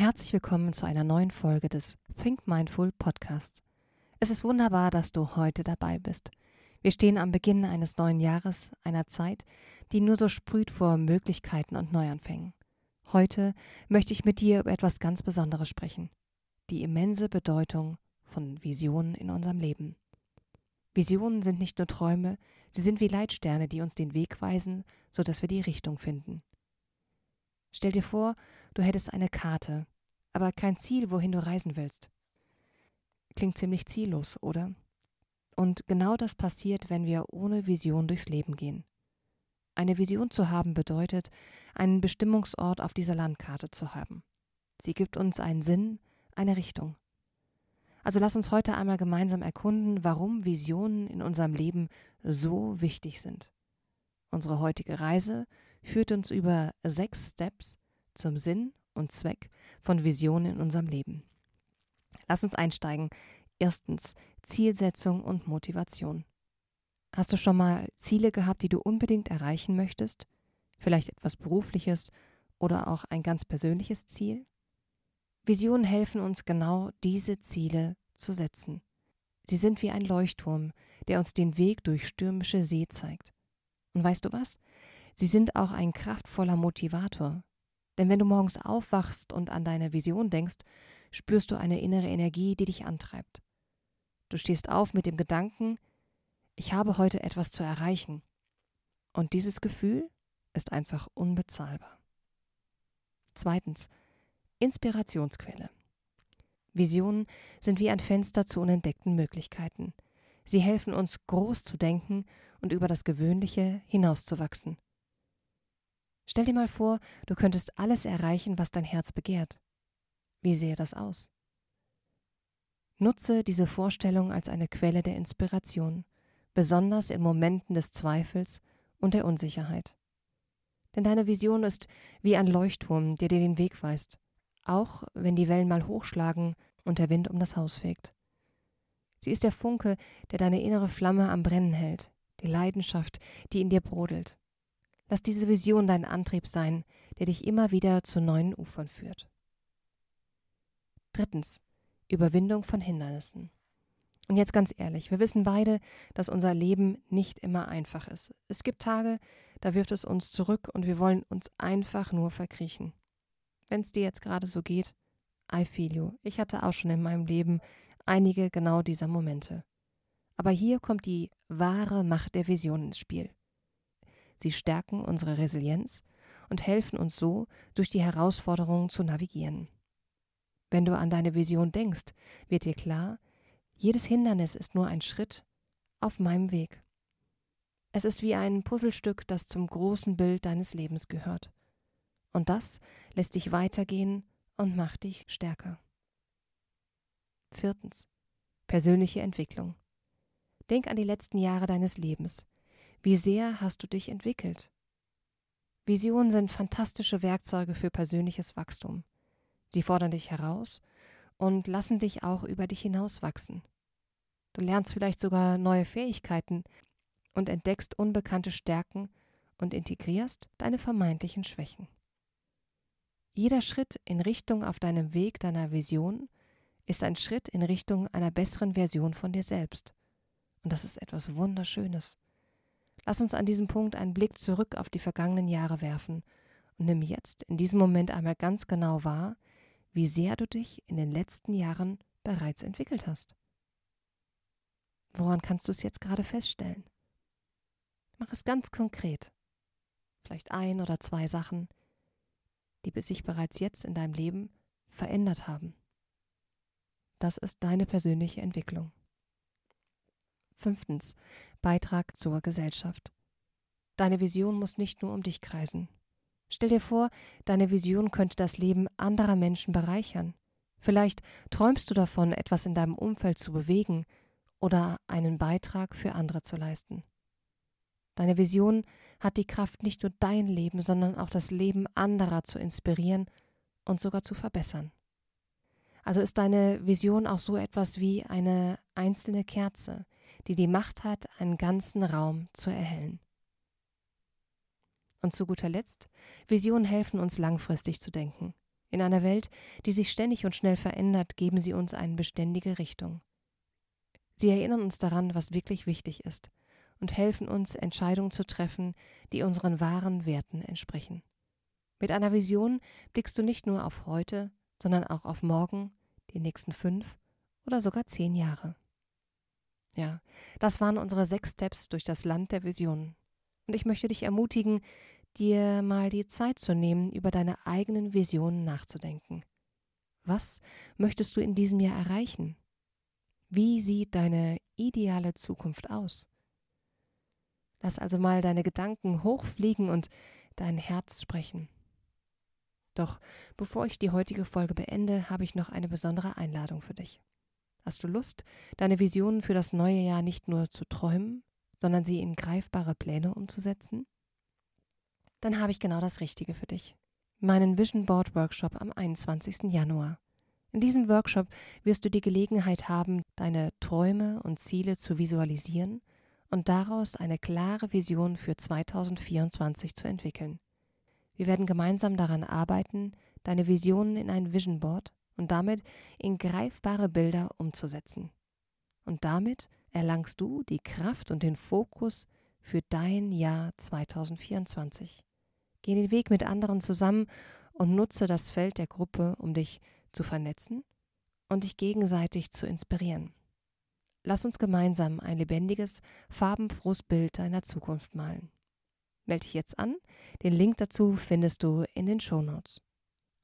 Herzlich willkommen zu einer neuen Folge des Think Mindful Podcasts. Es ist wunderbar, dass du heute dabei bist. Wir stehen am Beginn eines neuen Jahres, einer Zeit, die nur so sprüht vor Möglichkeiten und Neuanfängen. Heute möchte ich mit dir über etwas ganz Besonderes sprechen. Die immense Bedeutung von Visionen in unserem Leben. Visionen sind nicht nur Träume, sie sind wie Leitsterne, die uns den Weg weisen, sodass wir die Richtung finden. Stell dir vor, du hättest eine Karte, aber kein Ziel, wohin du reisen willst. Klingt ziemlich ziellos, oder? Und genau das passiert, wenn wir ohne Vision durchs Leben gehen. Eine Vision zu haben bedeutet, einen Bestimmungsort auf dieser Landkarte zu haben. Sie gibt uns einen Sinn, eine Richtung. Also lass uns heute einmal gemeinsam erkunden, warum Visionen in unserem Leben so wichtig sind. Unsere heutige Reise führt uns über sechs Steps zum Sinn und Zweck von Visionen in unserem Leben. Lass uns einsteigen. Erstens Zielsetzung und Motivation. Hast du schon mal Ziele gehabt, die du unbedingt erreichen möchtest? Vielleicht etwas Berufliches oder auch ein ganz persönliches Ziel? Visionen helfen uns genau diese Ziele zu setzen. Sie sind wie ein Leuchtturm, der uns den Weg durch stürmische See zeigt. Und weißt du was? Sie sind auch ein kraftvoller Motivator. Denn wenn du morgens aufwachst und an deine Vision denkst, spürst du eine innere Energie, die dich antreibt. Du stehst auf mit dem Gedanken, ich habe heute etwas zu erreichen. Und dieses Gefühl ist einfach unbezahlbar. Zweitens, Inspirationsquelle. Visionen sind wie ein Fenster zu unentdeckten Möglichkeiten. Sie helfen uns, groß zu denken und über das Gewöhnliche hinauszuwachsen. Stell dir mal vor, du könntest alles erreichen, was dein Herz begehrt. Wie sähe das aus? Nutze diese Vorstellung als eine Quelle der Inspiration, besonders in Momenten des Zweifels und der Unsicherheit. Denn deine Vision ist wie ein Leuchtturm, der dir den Weg weist, auch wenn die Wellen mal hochschlagen und der Wind um das Haus fegt. Sie ist der Funke, der deine innere Flamme am Brennen hält, die Leidenschaft, die in dir brodelt. Lass diese Vision dein Antrieb sein, der dich immer wieder zu neuen Ufern führt. Drittens. Überwindung von Hindernissen. Und jetzt ganz ehrlich, wir wissen beide, dass unser Leben nicht immer einfach ist. Es gibt Tage, da wirft es uns zurück und wir wollen uns einfach nur verkriechen. Wenn es dir jetzt gerade so geht, I feel you. Ich hatte auch schon in meinem Leben einige genau dieser Momente. Aber hier kommt die wahre Macht der Vision ins Spiel. Sie stärken unsere Resilienz und helfen uns so, durch die Herausforderungen zu navigieren. Wenn du an deine Vision denkst, wird dir klar, jedes Hindernis ist nur ein Schritt auf meinem Weg. Es ist wie ein Puzzlestück, das zum großen Bild deines Lebens gehört. Und das lässt dich weitergehen und macht dich stärker. Viertens. Persönliche Entwicklung. Denk an die letzten Jahre deines Lebens. Wie sehr hast du dich entwickelt? Visionen sind fantastische Werkzeuge für persönliches Wachstum. Sie fordern dich heraus und lassen dich auch über dich hinaus wachsen. Du lernst vielleicht sogar neue Fähigkeiten und entdeckst unbekannte Stärken und integrierst deine vermeintlichen Schwächen. Jeder Schritt in Richtung auf deinem Weg deiner Vision ist ein Schritt in Richtung einer besseren Version von dir selbst. Und das ist etwas Wunderschönes. Lass uns an diesem Punkt einen Blick zurück auf die vergangenen Jahre werfen und nimm jetzt in diesem Moment einmal ganz genau wahr, wie sehr du dich in den letzten Jahren bereits entwickelt hast. Woran kannst du es jetzt gerade feststellen? Mach es ganz konkret. Vielleicht ein oder zwei Sachen, die sich bereits jetzt in deinem Leben verändert haben. Das ist deine persönliche Entwicklung. Fünftens. Beitrag zur Gesellschaft. Deine Vision muss nicht nur um dich kreisen. Stell dir vor, deine Vision könnte das Leben anderer Menschen bereichern. Vielleicht träumst du davon, etwas in deinem Umfeld zu bewegen oder einen Beitrag für andere zu leisten. Deine Vision hat die Kraft, nicht nur dein Leben, sondern auch das Leben anderer zu inspirieren und sogar zu verbessern. Also ist deine Vision auch so etwas wie eine einzelne Kerze, die die Macht hat, einen ganzen Raum zu erhellen. Und zu guter Letzt, Visionen helfen uns langfristig zu denken. In einer Welt, die sich ständig und schnell verändert, geben sie uns eine beständige Richtung. Sie erinnern uns daran, was wirklich wichtig ist und helfen uns, Entscheidungen zu treffen, die unseren wahren Werten entsprechen. Mit einer Vision blickst du nicht nur auf heute, sondern auch auf morgen, die nächsten fünf oder sogar zehn Jahre. Ja, das waren unsere sechs Steps durch das Land der Visionen. Und ich möchte dich ermutigen, dir mal die Zeit zu nehmen, über deine eigenen Visionen nachzudenken. Was möchtest du in diesem Jahr erreichen? Wie sieht deine ideale Zukunft aus? Lass also mal deine Gedanken hochfliegen und dein Herz sprechen. Doch bevor ich die heutige Folge beende, habe ich noch eine besondere Einladung für dich. Hast du Lust, deine Visionen für das neue Jahr nicht nur zu träumen, sondern sie in greifbare Pläne umzusetzen? Dann habe ich genau das Richtige für dich. Meinen Vision Board Workshop am 21. Januar. In diesem Workshop wirst du die Gelegenheit haben, deine Träume und Ziele zu visualisieren und daraus eine klare Vision für 2024 zu entwickeln. Wir werden gemeinsam daran arbeiten, deine Visionen in ein Vision Board und damit in greifbare Bilder umzusetzen. Und damit erlangst du die Kraft und den Fokus für dein Jahr 2024. Geh den Weg mit anderen zusammen und nutze das Feld der Gruppe, um dich zu vernetzen und dich gegenseitig zu inspirieren. Lass uns gemeinsam ein lebendiges, farbenfrohes Bild deiner Zukunft malen. Melde dich jetzt an. Den Link dazu findest du in den Shownotes.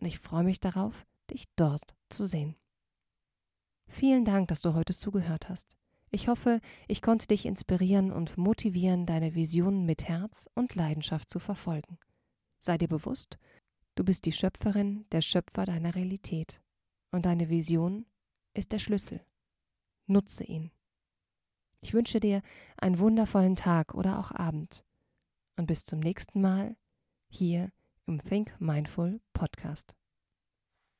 Und ich freue mich darauf, dich dort zu sehen. Vielen Dank, dass du heute zugehört hast. Ich hoffe, ich konnte dich inspirieren und motivieren, deine Visionen mit Herz und Leidenschaft zu verfolgen. Sei dir bewusst, du bist die Schöpferin, der Schöpfer deiner Realität. Und deine Vision ist der Schlüssel. Nutze ihn. Ich wünsche dir einen wundervollen Tag oder auch Abend und bis zum nächsten Mal hier im Think Mindful Podcast.